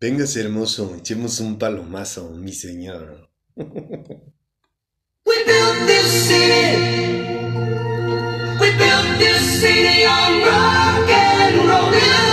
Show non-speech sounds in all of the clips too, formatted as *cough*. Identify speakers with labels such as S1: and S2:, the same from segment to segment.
S1: Véngase hermoso, echemos un palomazo, mi señor.
S2: We built this city. We built this city on rock and roll.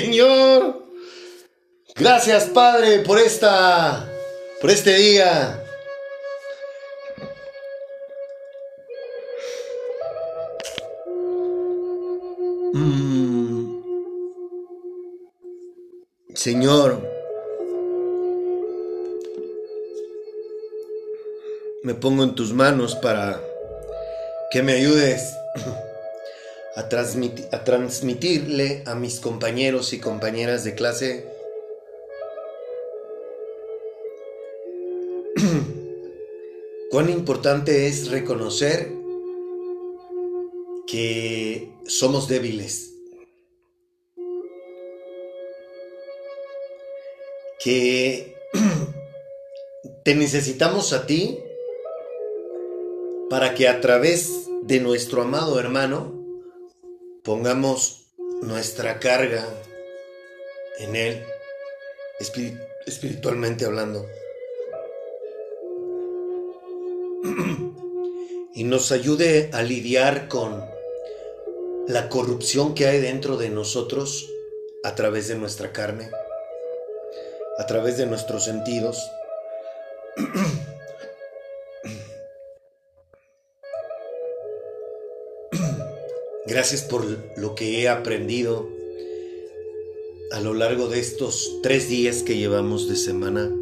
S1: Señor. Gracias, Padre, por esta, por este día. Mm. Señor, me pongo en tus manos para que me ayudes a, transmiti- a transmitirle a mis compañeros y compañeras de clase. *clears throat* Cuán importante es reconocer que somos débiles, que *clears throat* te necesitamos a ti para que a través de nuestro amado hermano pongamos nuestra carga en él, espiri- espiritualmente hablando, *clears throat* y nos ayude a lidiar con la corrupción que hay dentro de nosotros a través de nuestra carne, a través de nuestros sentidos. *clears throat* Gracias por lo que he aprendido a lo largo de estos tres días que llevamos de semana.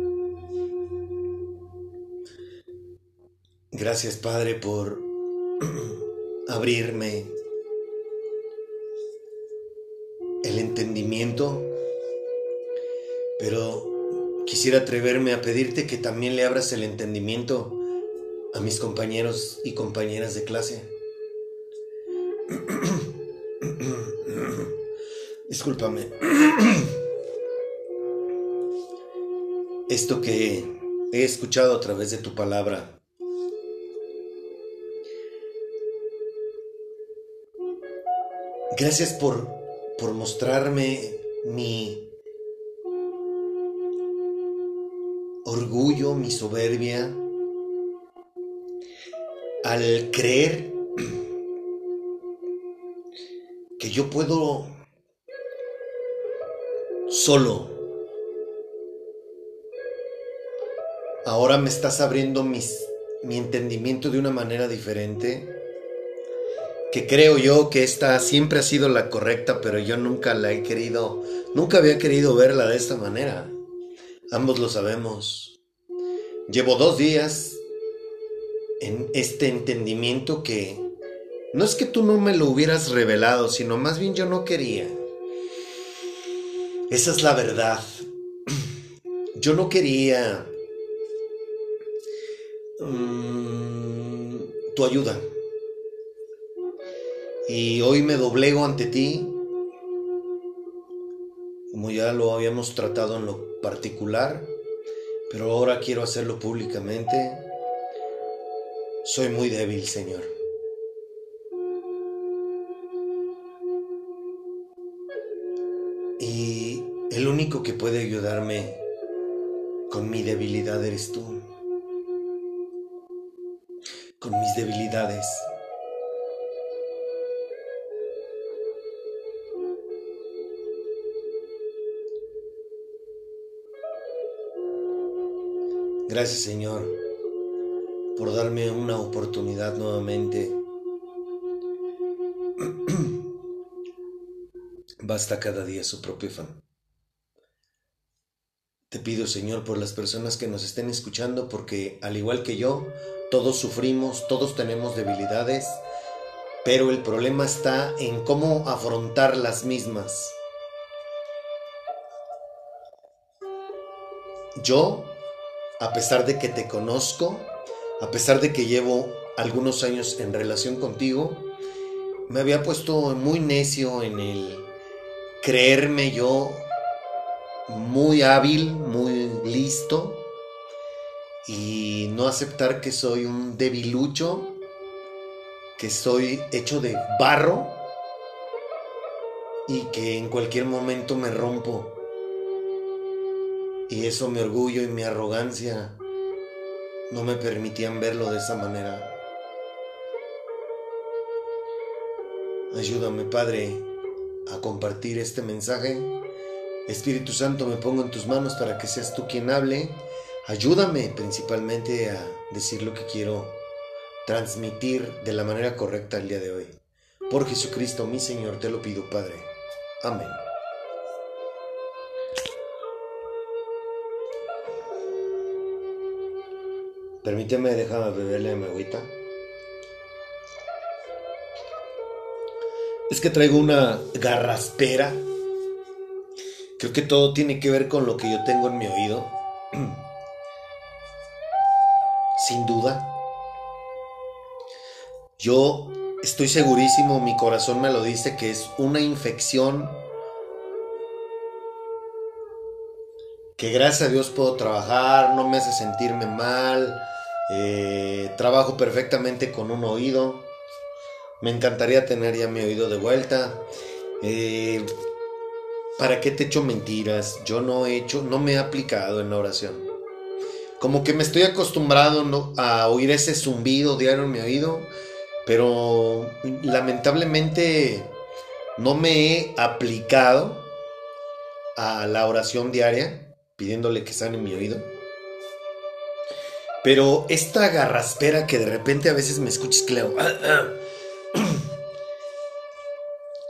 S1: Gracias Padre por *clears throat* abrirme el entendimiento, pero quisiera atreverme a pedirte que también le abras el entendimiento a mis compañeros y compañeras de clase. *coughs* Discúlpame. *coughs* Esto que he escuchado a través de tu palabra. Gracias por, por mostrarme mi orgullo, mi soberbia, al creer que yo puedo solo. Ahora me estás abriendo mis, mi entendimiento de una manera diferente. Que creo yo que esta siempre ha sido la correcta, pero yo nunca la he querido, nunca había querido verla de esta manera. Ambos lo sabemos. Llevo dos días en este entendimiento que no es que tú no me lo hubieras revelado, sino más bien yo no quería. Esa es la verdad. *clears throat* Yo no quería mm, tu ayuda. Y hoy me doblego ante ti, como ya lo habíamos tratado en lo particular, pero ahora quiero hacerlo públicamente. Soy muy débil, Señor. El único que puede ayudarme con mi debilidad eres tú. Con mis debilidades. Gracias Señor por darme una oportunidad nuevamente. *clears throat* Basta cada día su propio afán. Te pido, Señor, por las personas que nos estén escuchando, porque al igual que yo, todos sufrimos, todos tenemos debilidades, pero el problema está en cómo afrontar las mismas. Yo, a pesar de que te conozco, a pesar de que llevo algunos años en relación contigo, me había puesto muy necio en el creerme yo muy hábil, muy listo y no aceptar que soy un debilucho, que soy hecho de barro y que en cualquier momento me rompo Y eso mi orgullo y mi arrogancia no me permitían verlo de esa manera. Ayúdame, Padre, a compartir este mensaje. Espíritu Santo, me pongo en tus manos para que seas tú quien hable. Ayúdame principalmente a decir lo que quiero transmitir de la manera correcta el día de hoy. Por Jesucristo, mi Señor, te lo pido, Padre. Amén. Permíteme, déjame beberle mi agüita. Es que traigo una garraspera. Creo que todo tiene que ver con lo que yo tengo en mi oído. *clears throat* Sin duda. Yo estoy segurísimo, mi corazón me lo dice, que es una infección que gracias a Dios puedo trabajar, no me hace sentirme mal, eh, trabajo perfectamente con un oído. Me encantaría tener ya mi oído de vuelta. Eh, ¿Para qué te echo mentiras? Yo no he hecho, no me he aplicado en la oración. Como que me estoy acostumbrado a oír ese zumbido diario en mi oído, pero lamentablemente no me he aplicado a la oración diaria pidiéndole que sane mi oído. Pero esta garraspera que de repente a veces me escuchas que le hago, "Ah, *clears throat* ah",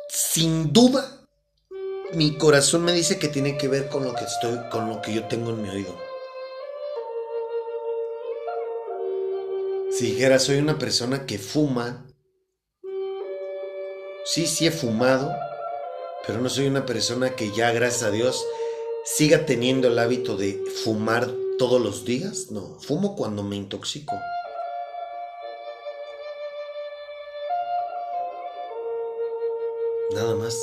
S1: sin duda mi corazón me dice que tiene que ver con lo que estoy con lo que yo tengo en mi oído. Si dijera soy una persona que fuma, sí, sí he fumado, pero no soy una persona que ya, gracias a Dios, siga teniendo el hábito de fumar todos los días. No, fumo cuando me intoxico. Nada más.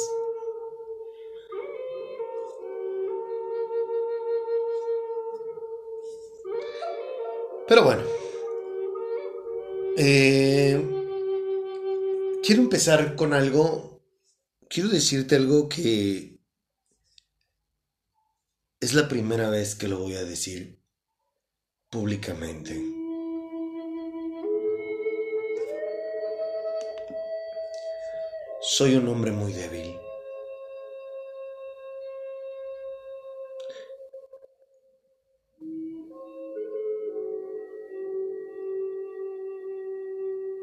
S1: Pero bueno. Eh, quiero empezar con algo. Quiero decirte algo que es la primera vez que lo voy a decir públicamente. Soy un hombre muy débil.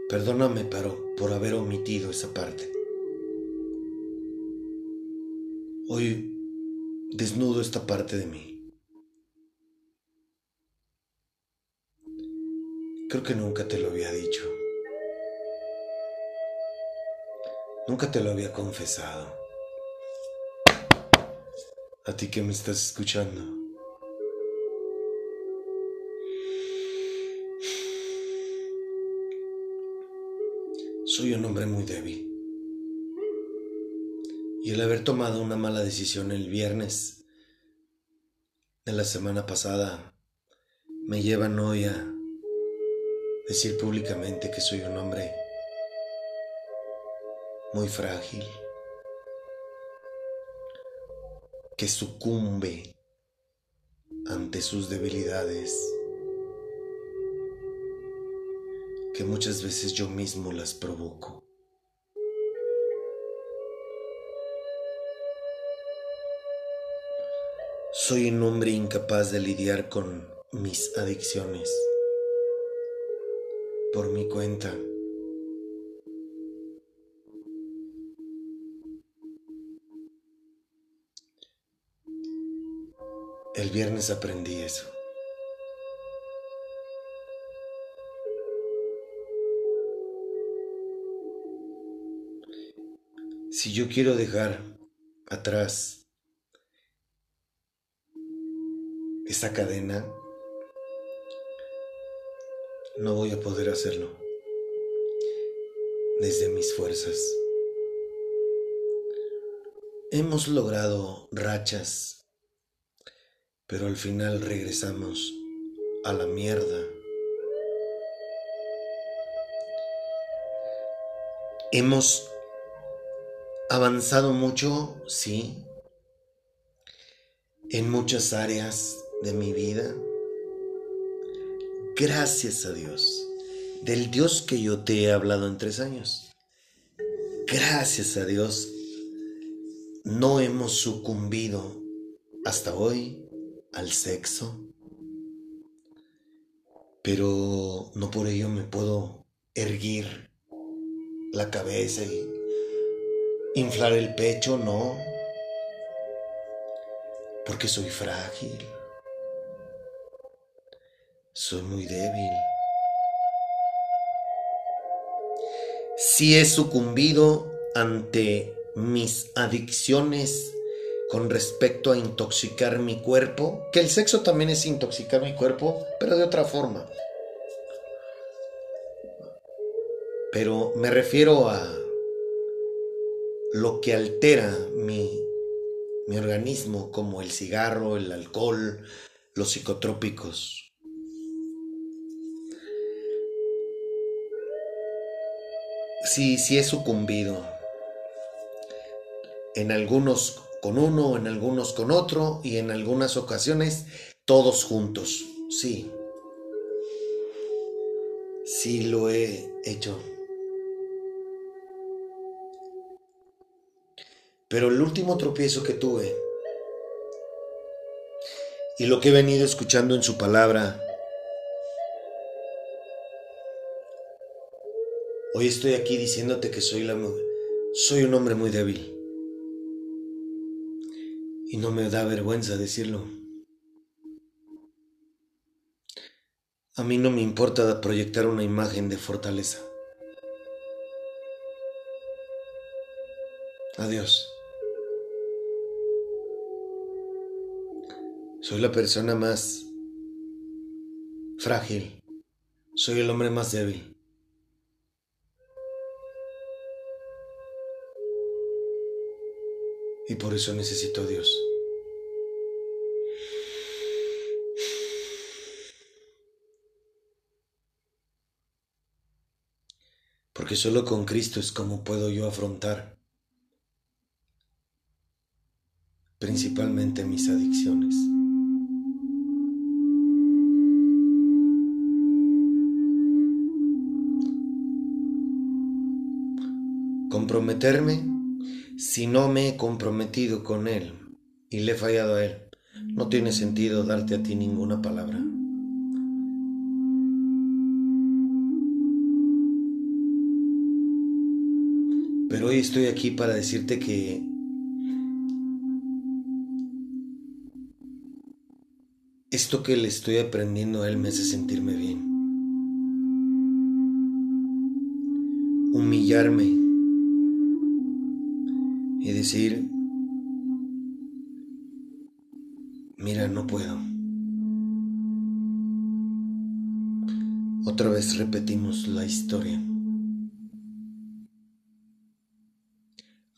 S1: Perdóname, pero por haber omitido esa parte. Hoy desnudo esta parte de mí. Creo que nunca te lo había dicho. Nunca te lo había confesado. A ti que me estás escuchando. Soy un hombre muy débil. Y el haber tomado una mala decisión el viernes de la semana pasada me llevan hoy a decir públicamente que soy un hombre muy frágil, que sucumbe ante sus debilidades, que muchas veces yo mismo las provoco. Soy un hombre incapaz de lidiar con mis adicciones por mi cuenta. El viernes aprendí eso. Si yo quiero dejar atrás esa cadena, no voy a poder hacerlo desde mis fuerzas. Hemos logrado rachas, pero al final regresamos a la mierda. Hemos avanzado mucho, sí, en muchas áreas de mi vida, gracias a Dios, del Dios que yo te he hablado en tres años. Gracias a Dios, no hemos sucumbido hasta hoy al sexo, pero no por ello me puedo erguir la cabeza y inflar el pecho, no, porque soy frágil, soy muy débil. Si he sucumbido ante mis adicciones con respecto a intoxicar mi cuerpo, que el sexo también es intoxicar mi cuerpo, pero de otra forma. Pero me refiero a lo que altera mi, mi organismo, como el cigarro, el alcohol, los psicotrópicos. Sí, sí he sucumbido. En algunos con uno, en algunos con otro y en algunas ocasiones todos juntos. Sí. Sí lo he hecho. Pero el último tropiezo que tuve y lo que he venido escuchando en su palabra, hoy estoy aquí diciéndote que soy, la, soy un hombre muy débil. Y no me da vergüenza decirlo. A mí no me importa proyectar una imagen de fortaleza. Adiós. Soy la persona más frágil. Soy el hombre más débil. Y por eso necesito a Dios. Porque solo con Cristo es como puedo yo afrontar principalmente mis adicciones. Comprometerme si no me he comprometido con Él y le he fallado a Él. No tiene sentido darte a ti ninguna palabra. Pero hoy estoy aquí para decirte que esto que le estoy aprendiendo a Él me hace sentirme bien. Humillarme y decir, mira, no puedo. Otra vez repetimos la historia.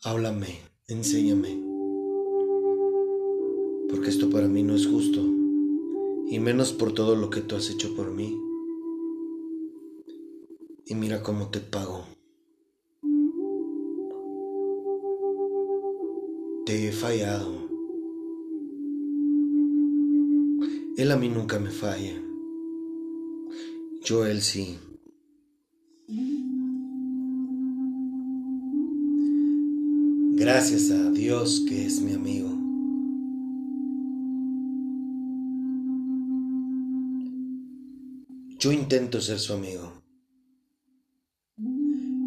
S1: Háblame, enséñame, porque esto para mí no es justo, y menos por todo lo que tú has hecho por mí. Y mira cómo te pago. Te he fallado. Él a mí nunca me falla. Yo él sí. Gracias a Dios que es mi amigo. Yo intento ser su amigo,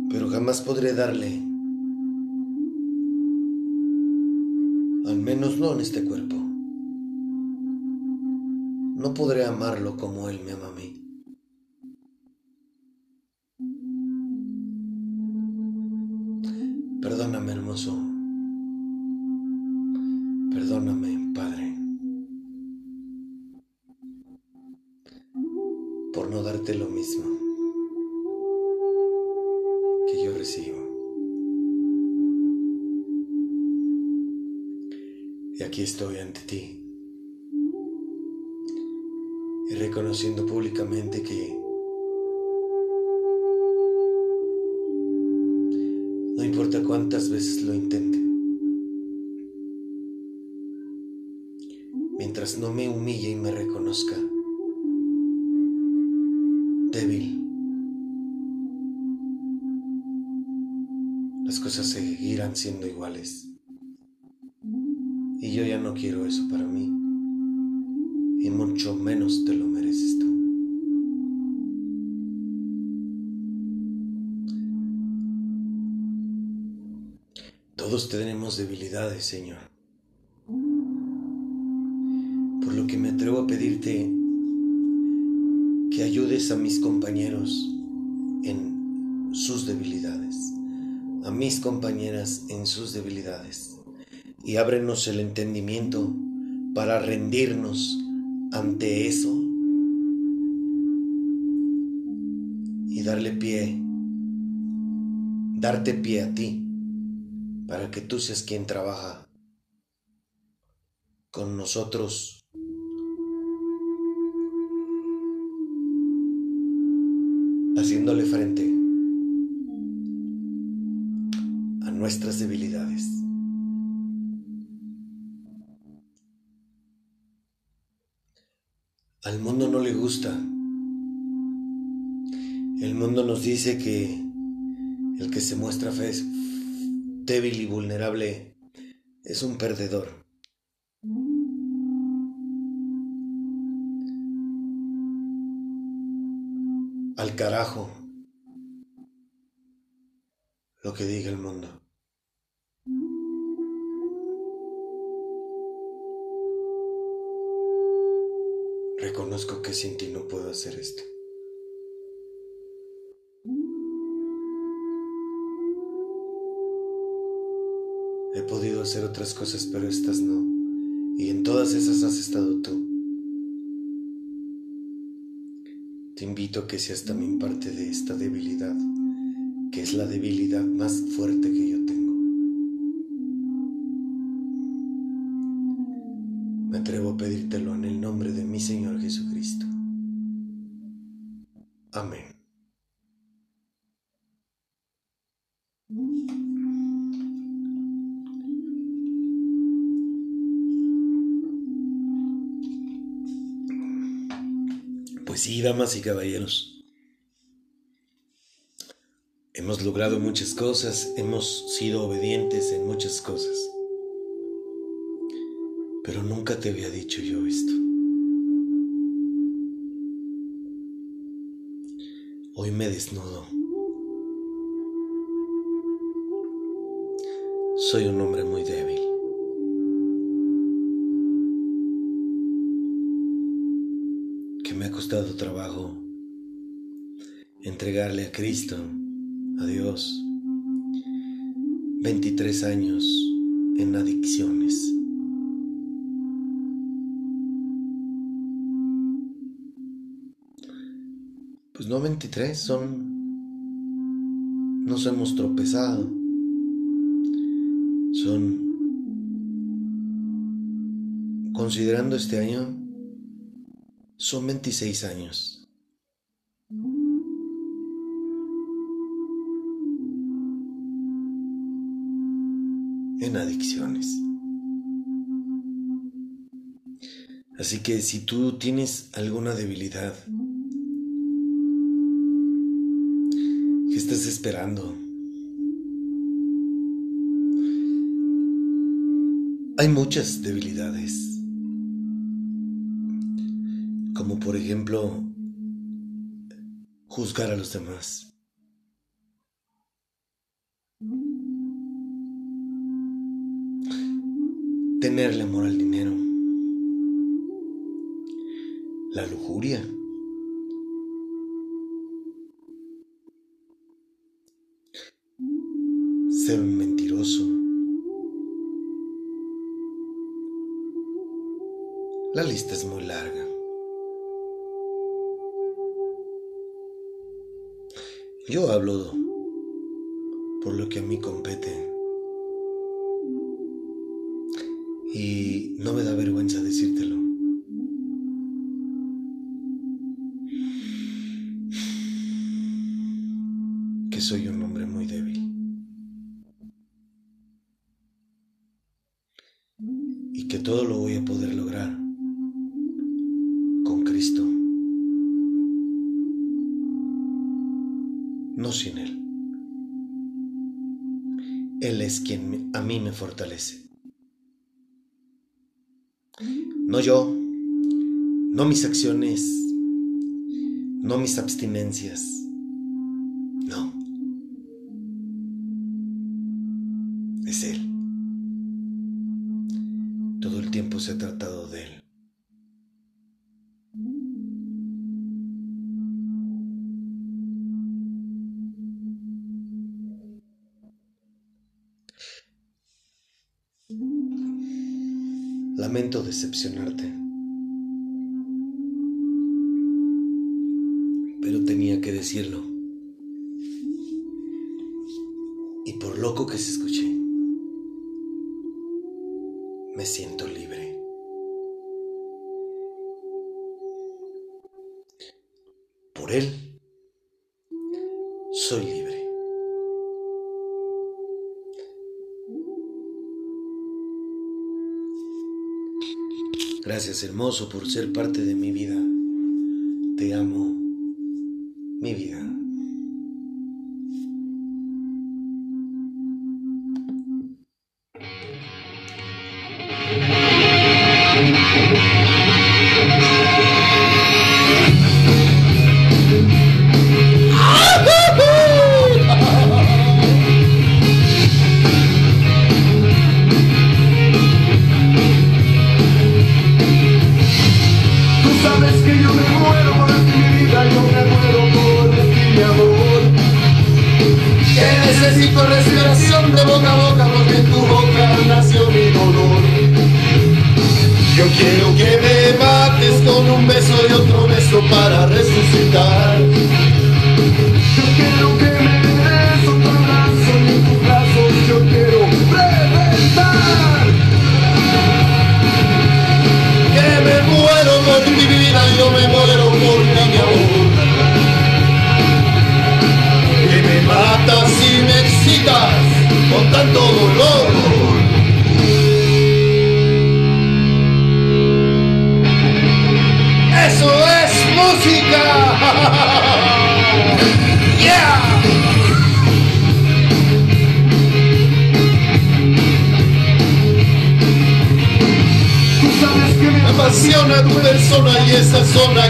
S1: pero jamás podré darle, al menos no en este cuerpo. No podré amarlo como él me ama a mí. No importa cuántas veces lo intente, mientras no me humille y me reconozca débil, las cosas seguirán siendo iguales. Y yo ya no quiero eso para mí. Y mucho menos te lo mereces Todos tenemos debilidades, Señor. Por lo que me atrevo a pedirte que ayudes a mis compañeros en sus debilidades, a mis compañeras en sus debilidades, y ábrenos el entendimiento para rendirnos ante eso y darle pie, darte pie a ti, para que tú seas quien trabaja con nosotros haciéndole frente a nuestras debilidades. Al mundo no le gusta. El mundo nos dice que el que se muestra fe débil y vulnerable es un perdedor. Al carajo lo que diga el mundo. Reconozco que sin ti no puedo hacer esto. Hacer otras cosas, pero estas no. Y en todas esas has estado tú. Te invito a que seas también parte de esta debilidad, que es la debilidad más fuerte que yo tengo. Me atrevo a pedírtelo en el nombre de mi Señor Jesucristo. Amén. Sí, damas y caballeros. Hemos logrado muchas cosas, hemos sido obedientes en muchas cosas. Pero nunca te había dicho yo esto. Hoy me desnudo. Soy un hombre muy entregarle a Cristo, a Dios, 23 años en adicciones. Pues no 23, son... Nos hemos tropezado. Son... Considerando este año, son 26 años. Adicciones. Así que si tú tienes alguna debilidad, ¿Qué estás esperando? Hay muchas debilidades. Como por ejemplo, juzgar a los demás. Tenerle amor al dinero. La lujuria. ser mentiroso. La lista es muy larga. Yo hablo por lo que a mí compete. y no me da vergüenza decírtelo. Que soy un hombre muy débil. Y que todo lo voy a poder lograr con Cristo. No sin Él. Él es quien a mí me fortalece. No yo, no mis acciones, no mis abstinencias, no. Es Él. Todo el tiempo se ha tratado de Él. Lamento decepcionarte. Pero tenía que decirlo. Y por loco que se escuche, me siento libre. Por él, soy libre. Gracias hermoso por ser parte de mi vida. Te amo, mi vida.
S3: Y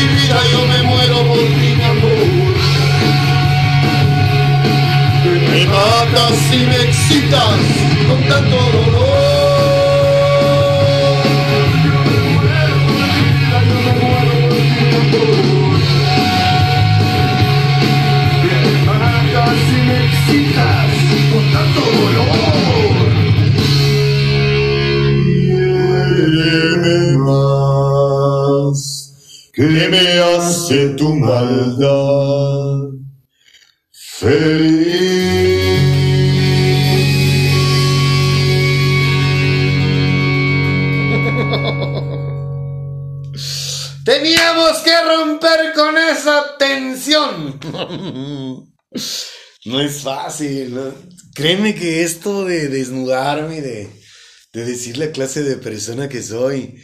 S3: Ti vida, yo me muero por mi amor. Que me matas y me excitas con tanto dolor. que me hace tu maldad feliz.
S1: Teníamos que romper con esa tensión. No es fácil. Créeme que esto de desnudarme, de, de decir la clase de persona que soy,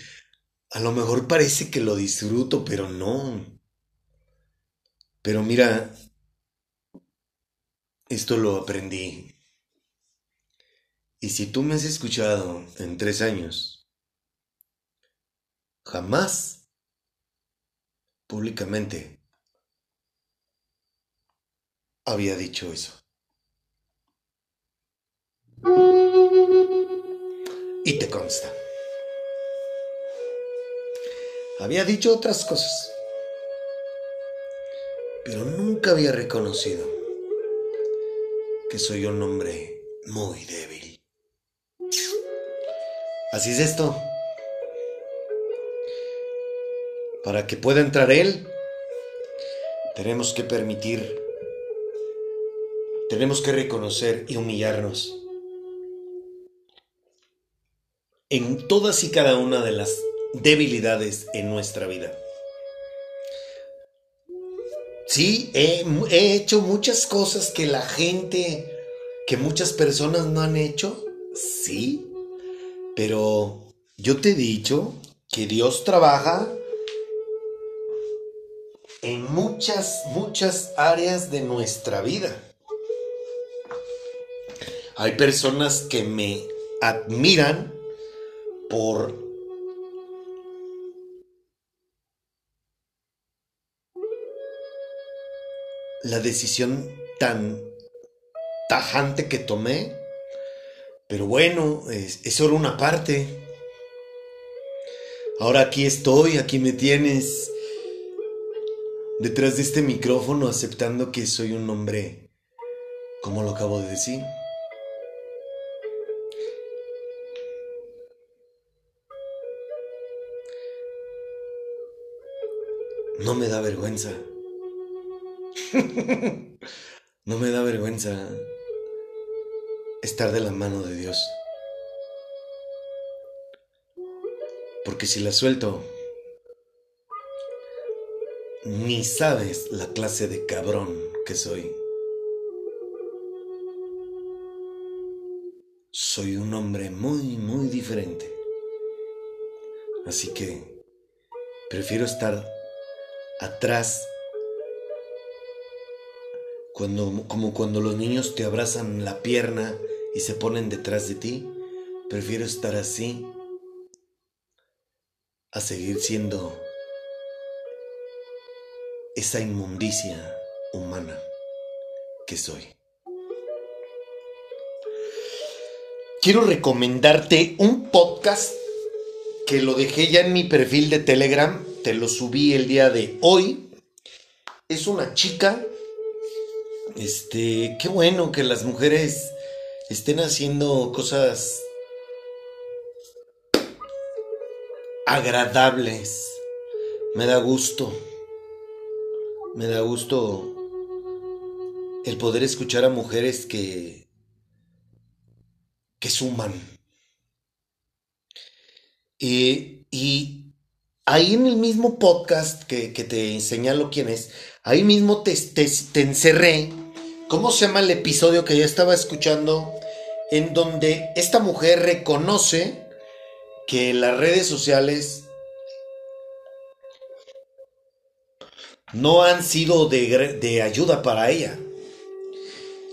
S1: a lo mejor parece que lo disfruto, pero no. Pero mira, esto lo aprendí. Y si tú me has escuchado en tres años, jamás públicamente había dicho eso. Y te consta. Había dicho otras cosas, pero nunca había reconocido que soy un hombre muy débil. Así es esto. Para que pueda entrar él, tenemos que permitir, tenemos que reconocer y humillarnos en todas y cada una de las debilidades en nuestra vida. Sí, he, he, hecho muchas cosas que la gente, que muchas personas no han hecho, sí, pero yo te he dicho que Dios trabaja en muchas, muchas áreas de nuestra vida. Hay personas que me admiran por la decisión tan tajante que tomé. Pero bueno, es, es, solo una parte. Ahora aquí estoy, aquí me tienes detrás de este micrófono aceptando que soy un hombre, como lo acabo de decir. No me da vergüenza. *laughs* no me da vergüenza estar de la mano de Dios. Porque si la suelto, ni sabes la clase de cabrón que soy. Soy un hombre muy, muy diferente. Así que prefiero estar atrás cuando, como cuando los niños te abrazan la pierna y se ponen detrás de ti, prefiero estar así a seguir siendo esa inmundicia humana que soy. Quiero recomendarte un podcast que lo dejé ya en mi perfil de Telegram, te lo subí el día de hoy. Es una chica este, qué bueno que las mujeres estén haciendo cosas agradables. Me da gusto. Me da gusto el poder escuchar a mujeres que que suman. Y, y ahí en el mismo podcast que, que te señalo quién es, ahí mismo te, te, te encerré ¿Cómo se llama el episodio que ya estaba escuchando? En donde esta mujer reconoce que las redes sociales no han sido de, ayuda para ella.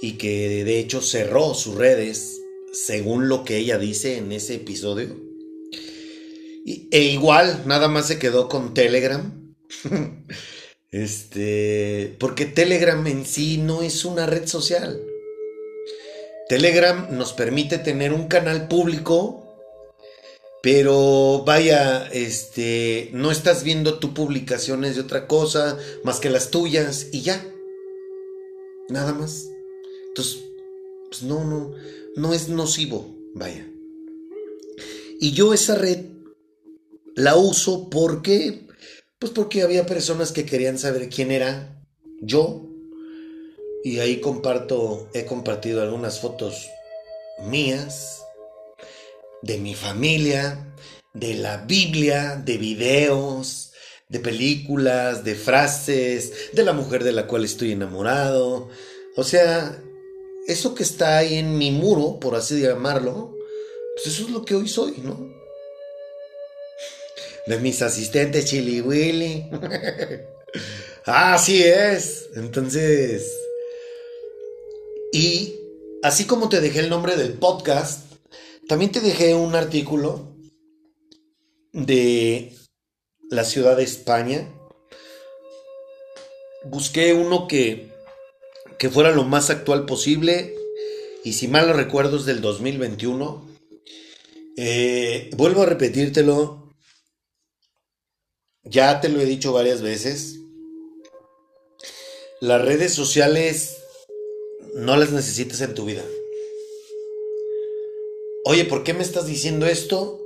S1: Y que de hecho cerró sus redes, según lo que ella dice en ese episodio. E igual, nada más se quedó con Telegram. *laughs* Este, porque Telegram en sí no es una red social. Telegram nos permite tener un canal público, pero vaya, este, no estás viendo tu publicaciones de otra cosa más que las tuyas y ya. Nada más. Entonces, pues no, no, no es nocivo, vaya. Y yo esa red la uso porque Pues porque había personas que querían saber quién era yo. Y ahí comparto, he compartido algunas fotos mías, de mi familia, de la Biblia, de videos, de películas, de frases, de la mujer de la cual estoy enamorado. O sea, eso que está ahí en mi muro, por así llamarlo, pues eso es lo que hoy soy, ¿no? De mis asistentes Chili Willy. *laughs* Así es. Entonces, y así como te dejé el nombre del podcast, también te dejé un artículo de la ciudad de España. Busqué uno que, que fuera lo más actual posible y si mal no recuerdo es del 2021. Eh, vuelvo a repetírtelo. Ya te lo he dicho varias veces. Las redes sociales no las necesitas en tu vida. Oye, ¿por qué me estás diciendo esto?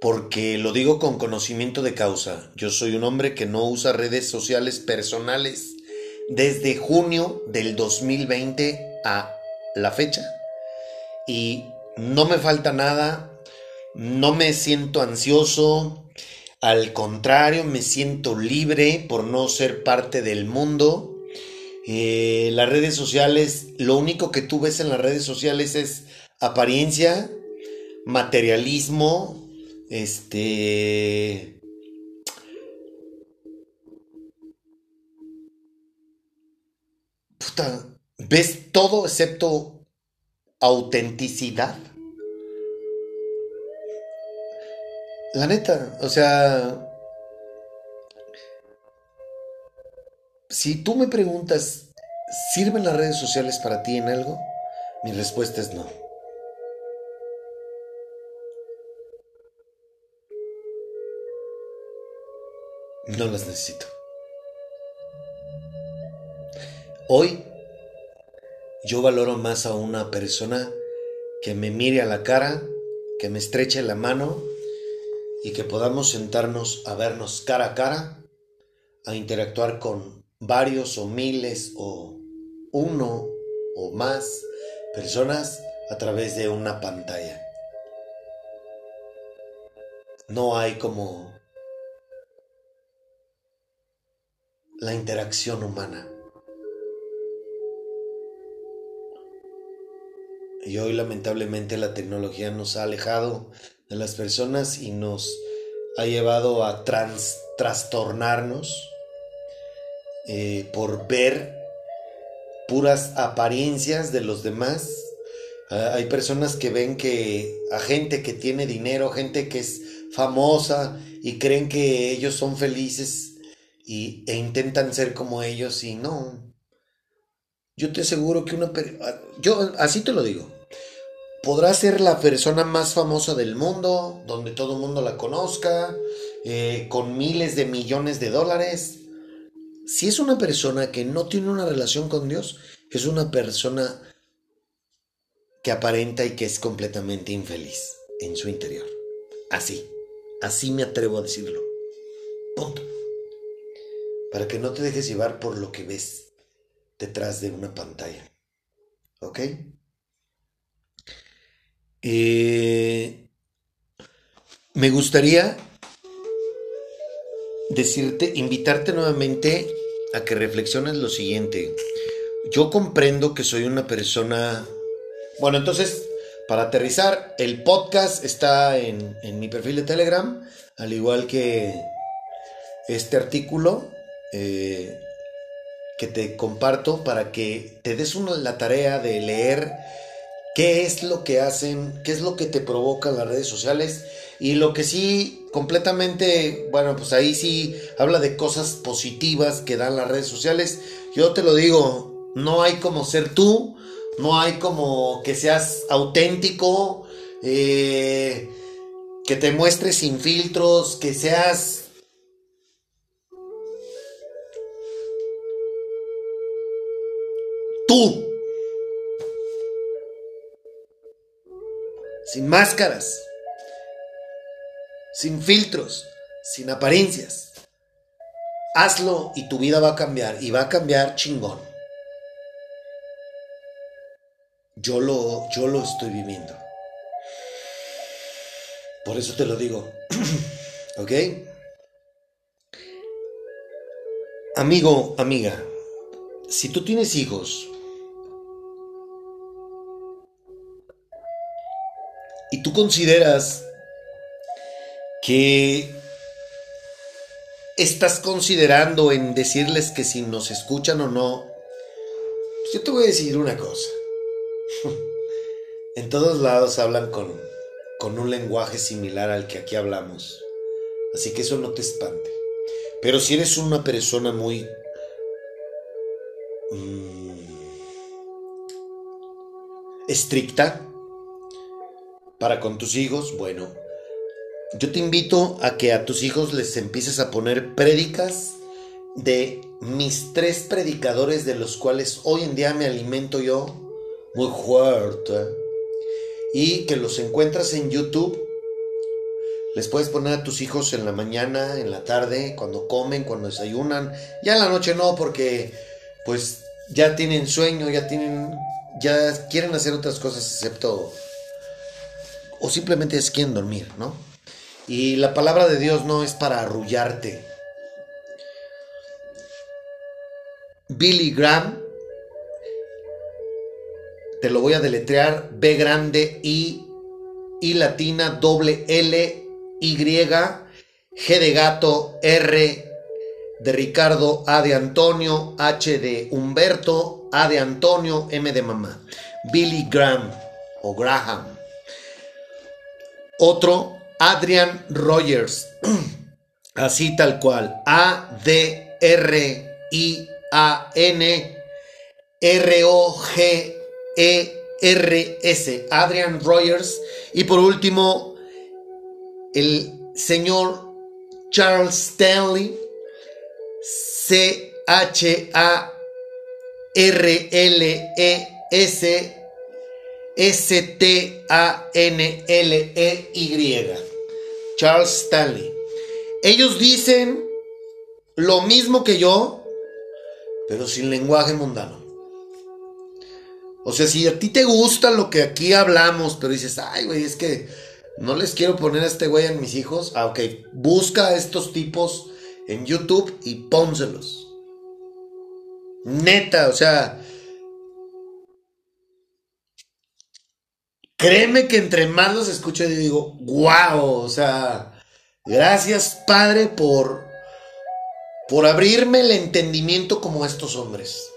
S1: Porque lo digo con conocimiento de causa. Yo soy un hombre que no usa redes sociales personales desde junio del 2020 a la fecha. Y no me falta nada, no me siento ansioso, al contrario, me siento libre por no ser parte del mundo. Eh, las redes sociales, lo único que tú ves en las redes sociales es apariencia, materialismo, este... Puta, ves todo excepto autenticidad. La neta, o sea, si tú me preguntas, ¿sirven las redes sociales para ti en algo? Mi respuesta es no. No las necesito. Hoy yo valoro más a una persona que me mire a la cara, que me estreche la mano y que podamos sentarnos a vernos cara a cara, a interactuar con varios o miles o uno o más personas a través de una pantalla. No hay como la interacción humana. Y hoy lamentablemente la tecnología nos ha alejado de las personas y nos ha llevado a trastornarnos eh, por ver puras apariencias de los demás. Ah, hay personas que ven que a gente que tiene dinero, gente que es famosa y creen que ellos son felices y, e intentan ser como ellos y no. Yo te aseguro que una... ah, Yo así te lo digo. Podrá ser la persona más famosa del mundo, donde todo el mundo la conozca, eh, con miles de millones de dólares. Si es una persona que no tiene una relación con Dios, es una persona que aparenta y que es completamente infeliz en su interior. Así, así me atrevo a decirlo. Punto. Para que no te dejes llevar por lo que ves detrás de una pantalla. ¿Ok? Eh, me gustaría decirte, invitarte nuevamente a que reflexiones lo siguiente. Yo comprendo que soy una persona... Bueno, entonces, para aterrizar, el podcast está en, mi perfil de Telegram, al igual que este artículo eh, que te comparto para que te des una, la tarea de leer qué es lo que hacen, qué es lo que te provocan las redes sociales y lo que sí completamente, bueno, pues ahí sí habla de cosas positivas que dan las redes sociales. Yo te lo digo, no hay como ser tú, no hay como que seas auténtico, eh, que te muestres sin filtros, que seas tú. Sin máscaras. Sin filtros. Sin apariencias. hazlo y tu vida va a cambiar y va a cambiar chingón. Yo lo, yo lo estoy viviendo. Por eso te lo digo. *clears throat* ¿Ok? Amigo, amiga, si tú tienes hijos y tú consideras que estás considerando en decirles que si nos escuchan o no, pues yo te voy a decir una cosa. *laughs* en todos lados hablan con, con un lenguaje similar al que aquí hablamos. Así que eso no te espante. Pero si eres una persona muy... mm, estricta para con tus hijos, bueno, yo te invito a que a tus hijos les empieces a poner prédicas de mis tres predicadores de los cuales hoy en día me alimento yo muy fuerte y que los encuentras en YouTube les puedes poner a tus hijos en la mañana, en la tarde, cuando comen, cuando desayunan. Ya en la noche no, porque pues ya tienen sueño, ya tienen, ya quieren hacer otras cosas excepto, o simplemente es quieren dormir, ¿no? Y la palabra de Dios no es para arrullarte. Billy Graham, te lo voy a deletrear, B grande, I, I latina, doble L, y, G de gato, R de Ricardo, A de Antonio, H de Humberto, A de Antonio, M de mamá. Billy Graham o Graham. Otro, Adrian Rogers. *clears throat* Así tal cual. A D R I A N R O G E R S. Adrian Rogers. Y por último, el señor Charles Stanley, C-H-A-R-L-E-S, S-T-A-N-L-E-Y. Charles Stanley. Ellos dicen lo mismo que yo, pero sin lenguaje mundano. O sea, si a ti te gusta lo que aquí hablamos, pero dices, ay, güey, es que no les quiero poner a este güey en mis hijos. Ah, ok. Busca a estos tipos en YouTube y pónselos. Neta, o sea. Créeme que entre más los escucho, yo digo, wow, o sea, gracias Padre por, por abrirme el entendimiento como estos hombres.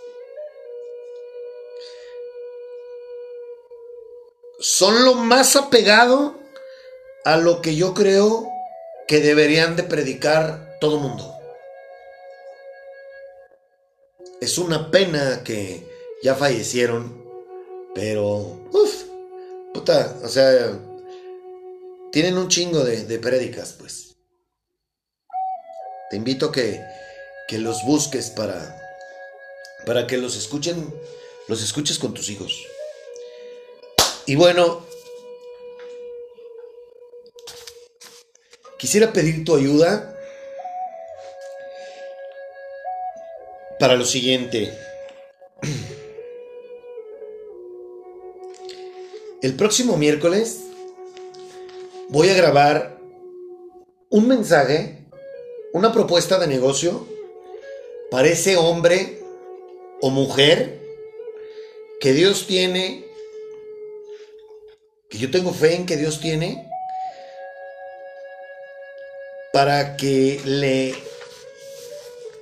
S1: Son lo más apegado a lo que yo creo que deberían de predicar todo mundo. Es una pena que ya fallecieron, pero, puta, o sea, tienen un chingo de, de prédicas, pues. Te invito que, que los busques para, para que los escuchen, los escuches con tus hijos. Y bueno, Quisiera pedir tu ayuda para lo siguiente. *clears throat* El próximo miércoles voy a grabar un mensaje, una propuesta de negocio. Para ese hombre o mujer que Dios tiene, que yo tengo fe en que Dios tiene para que le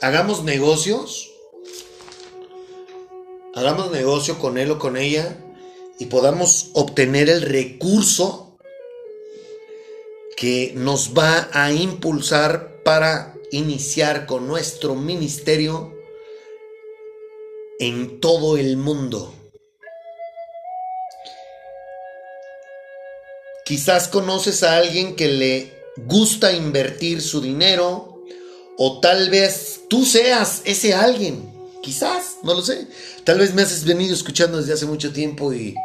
S1: hagamos negocios, hagamos negocio con él o con ella y podamos obtener el recurso que nos va a impulsar para iniciar con nuestro ministerio en todo el mundo. Quizás conoces a alguien que le gusta invertir su dinero o tal vez tú seas ese alguien. Quizás, no lo sé. Tal vez me has venido escuchando desde hace mucho tiempo y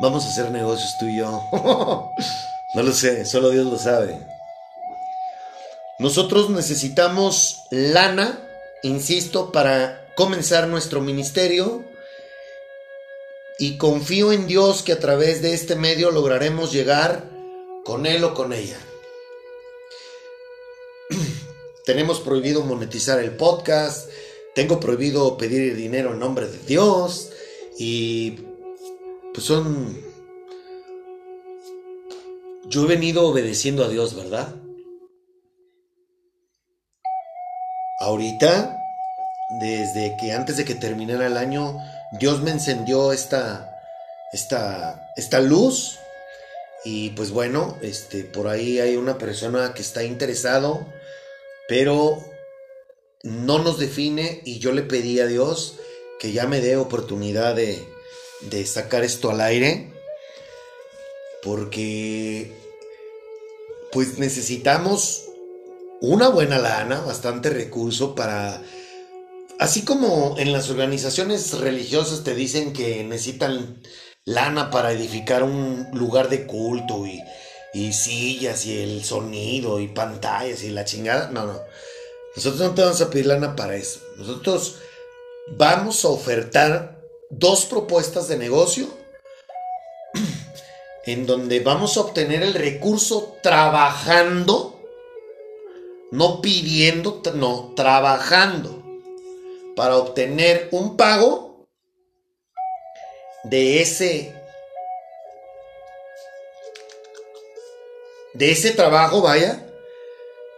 S1: vamos a hacer negocios tú y yo. *laughs* no lo sé, solo Dios lo sabe. Nosotros necesitamos lana insisto, para comenzar nuestro ministerio y confío en Dios que a través de este medio lograremos llegar con él o con ella. *clears throat* Tenemos prohibido monetizar el podcast, tengo prohibido pedir dinero en nombre de Dios y pues son... Yo he venido obedeciendo a Dios, ¿verdad? Ahorita, desde que antes de que terminara el año, Dios me encendió esta, esta, esta luz. Y pues bueno, este, por ahí hay una persona que está interesado, pero no nos define y yo le pedí a Dios que ya me dé oportunidad de, de sacar esto al aire, porque pues necesitamos una buena lana, bastante recurso para... Así como en las organizaciones religiosas te dicen que necesitan lana para edificar un lugar de culto y, y sillas y el sonido y pantallas y la chingada, no, no. Nosotros no te vamos a pedir lana para eso. Nosotros vamos a ofertar dos propuestas de negocio *clears throat* en donde vamos a obtener el recurso trabajando no pidiendo, no, trabajando para obtener un pago de ese de ese trabajo, vaya,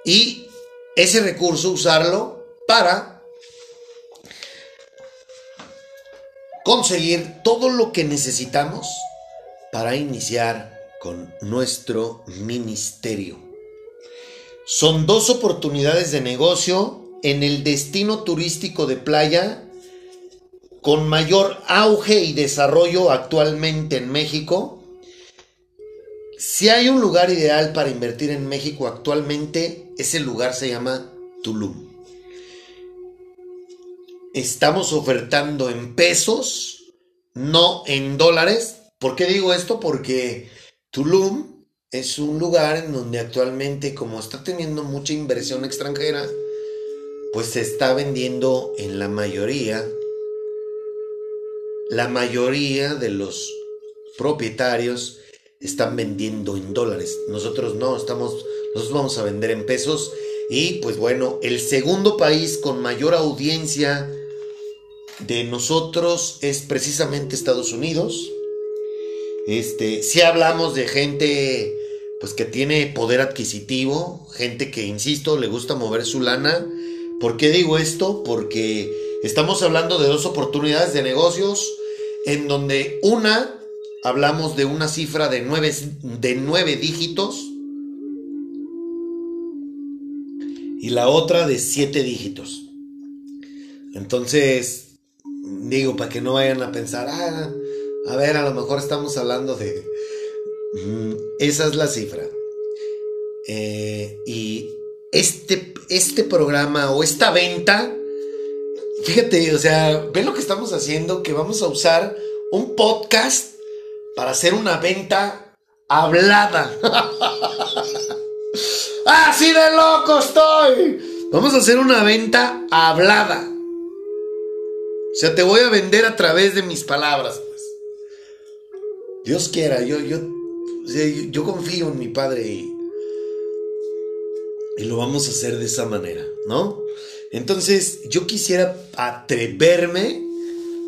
S1: y ese recurso usarlo para conseguir todo lo que necesitamos para iniciar con nuestro ministerio. Son dos oportunidades de negocio en el destino turístico de playa con mayor auge y desarrollo actualmente en México. Si hay un lugar ideal para invertir en México actualmente, ese lugar se llama Tulum. Estamos ofertando en pesos, no en dólares. ¿Por qué digo esto? Porque Tulum es un lugar en donde actualmente, como está teniendo mucha inversión extranjera, pues se está vendiendo en la mayoría, la mayoría de los propietarios están vendiendo en dólares. Nosotros no, estamos, nosotros vamos a vender en pesos. Y pues bueno, el segundo país con mayor audiencia de nosotros es precisamente Estados Unidos. Este, si hablamos de gente pues que tiene poder adquisitivo, gente que, insisto, le gusta mover su lana. ¿Por qué digo esto? Porque estamos hablando de dos oportunidades de negocios en donde una hablamos de una cifra de nueve, de nueve dígitos y la otra de siete dígitos. Entonces, digo, para que no vayan a pensar, ah, a ver, a lo mejor estamos hablando de... Mm, Esa es la cifra. Eh, y este, este programa o esta venta, fíjate, o sea, ven lo que estamos haciendo, que vamos a usar un podcast para hacer una venta hablada. *laughs* Así de loco estoy. Vamos a hacer una venta hablada. O sea, te voy a vender a través de mis palabras. Pues. Dios quiera, yo, yo, yo confío en mi Padre y, y lo vamos a hacer de esa manera, ¿no? Entonces, yo quisiera atreverme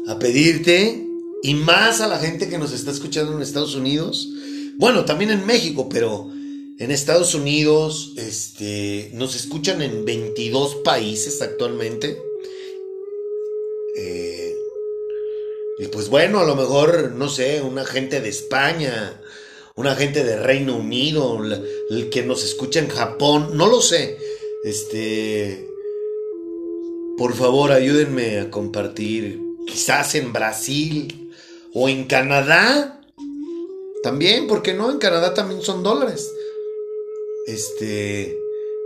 S1: a pedirte, y más a la gente que nos está escuchando en Estados Unidos, bueno, también en México, pero en Estados Unidos, este, nos escuchan en 22 países actualmente. Eh, y pues bueno, a lo mejor, no sé, una gente de España, una gente de Reino Unido, el que nos escucha en Japón, no lo sé. Este, por favor, ayúdenme a compartir, quizás en Brasil o en Canadá. También, porque no? En Canadá también son dólares. Este,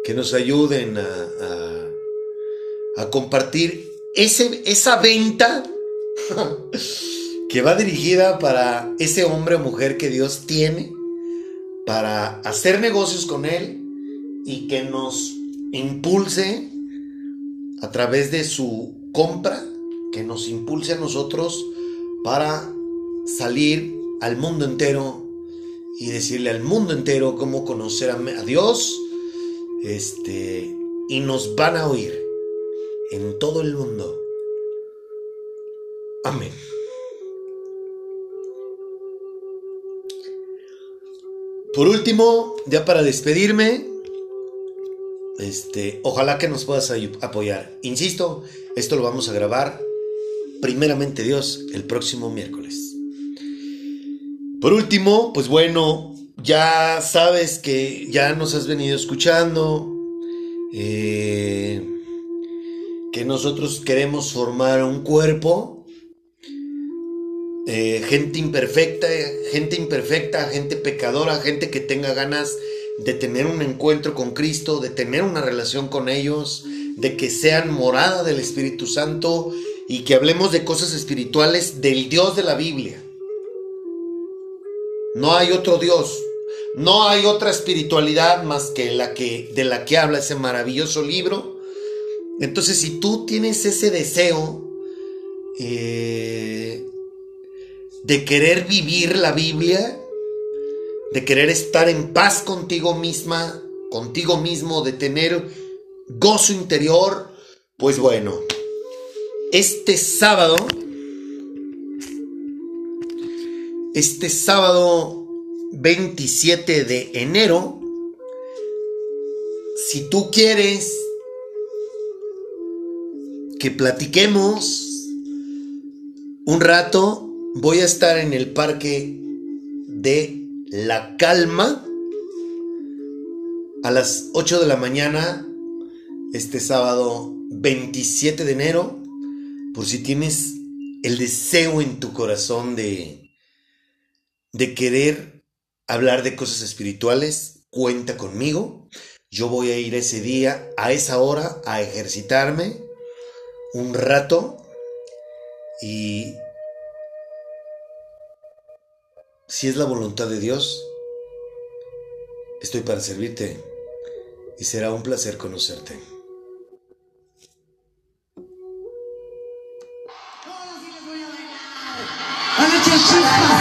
S1: que nos ayuden a, a, a compartir ese, esa venta *laughs* que va dirigida para ese hombre o mujer que Dios tiene para hacer negocios con Él y que nos impulse a través de su compra que nos impulse a nosotros para salir al mundo entero y decirle al mundo entero cómo conocer a, Dios. Este, y nos van a oír en todo el mundo. Amén. Por último, ya para despedirme, este, ojalá que nos puedas apoyar. Insisto, esto lo vamos a grabar primeramente Dios el próximo miércoles. Por último, pues bueno, ya sabes que ya nos has venido escuchando, eh, que nosotros queremos formar un cuerpo eh, gente imperfecta, gente imperfecta, gente pecadora, gente que tenga ganas de tener un encuentro con Cristo, de tener una relación con ellos, de que sean morada del Espíritu Santo y que hablemos de cosas espirituales del Dios de la Biblia. No hay otro Dios, no hay otra espiritualidad más que la que de la que habla ese maravilloso libro. Entonces, si tú tienes ese deseo eh, de querer vivir la Biblia, de querer estar en paz contigo misma, contigo mismo, de tener gozo interior, pues bueno, este sábado, este sábado 27 de enero, si tú quieres que platiquemos un rato, voy a estar en el parque de La Calma a las 8 de la mañana este sábado 27 de enero por si tienes el deseo en tu corazón de de querer hablar de cosas espirituales, cuenta conmigo. Yo voy a ir ese día a esa hora a ejercitarme un rato y si es la voluntad de Dios, estoy para servirte y será un placer conocerte.
S2: She's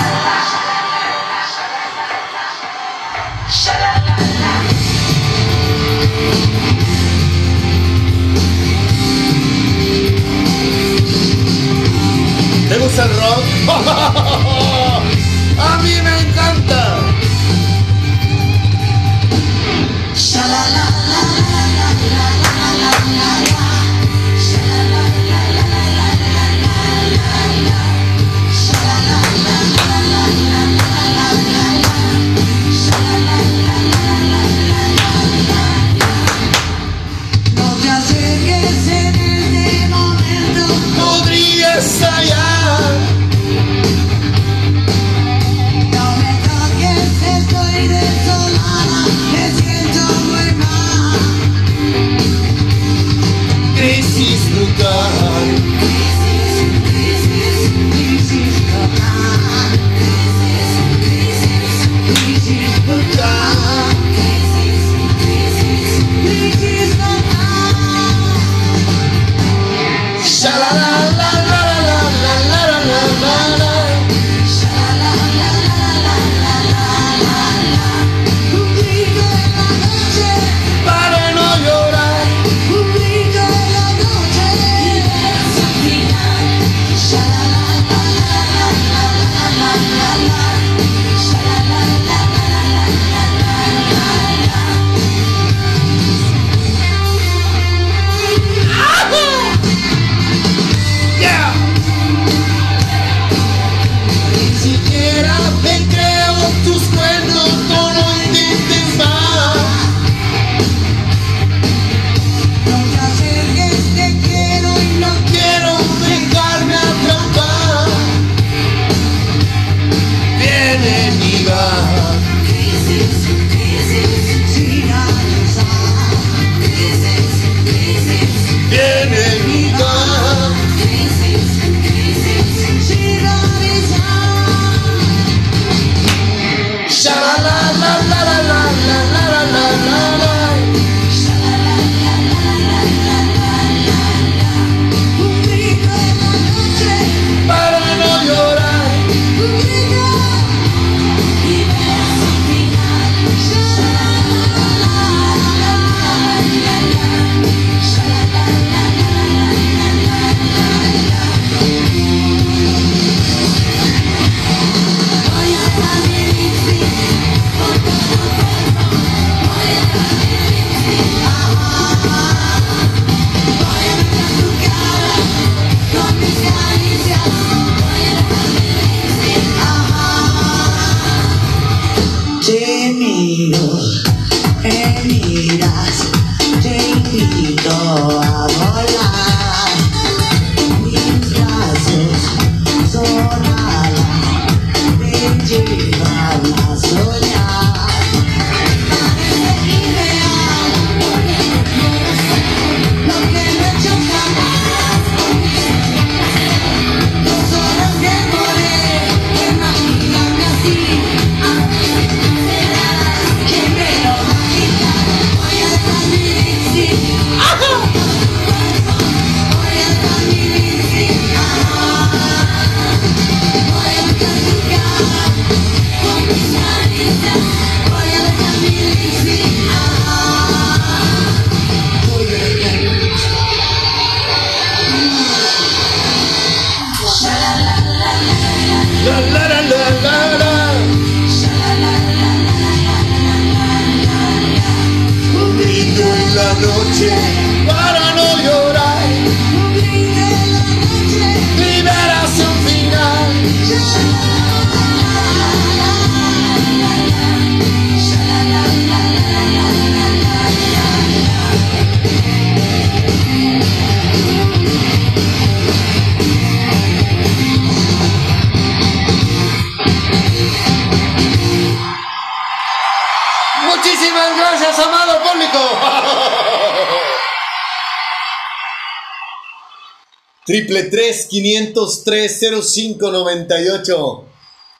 S2: 993-503-0598.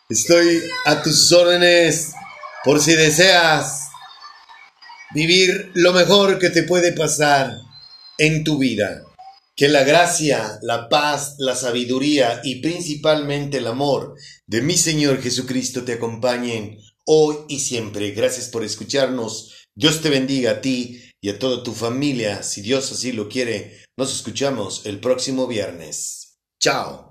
S2: Estoy a tus órdenes por si deseas vivir lo mejor que te puede pasar en tu vida. Que la gracia, la paz, la sabiduría y principalmente el amor de mi Señor Jesucristo te acompañen hoy y siempre. Gracias por escucharnos. Dios te bendiga a ti y a toda tu familia, si Dios así lo quiere nos escuchamos el próximo viernes. Chao.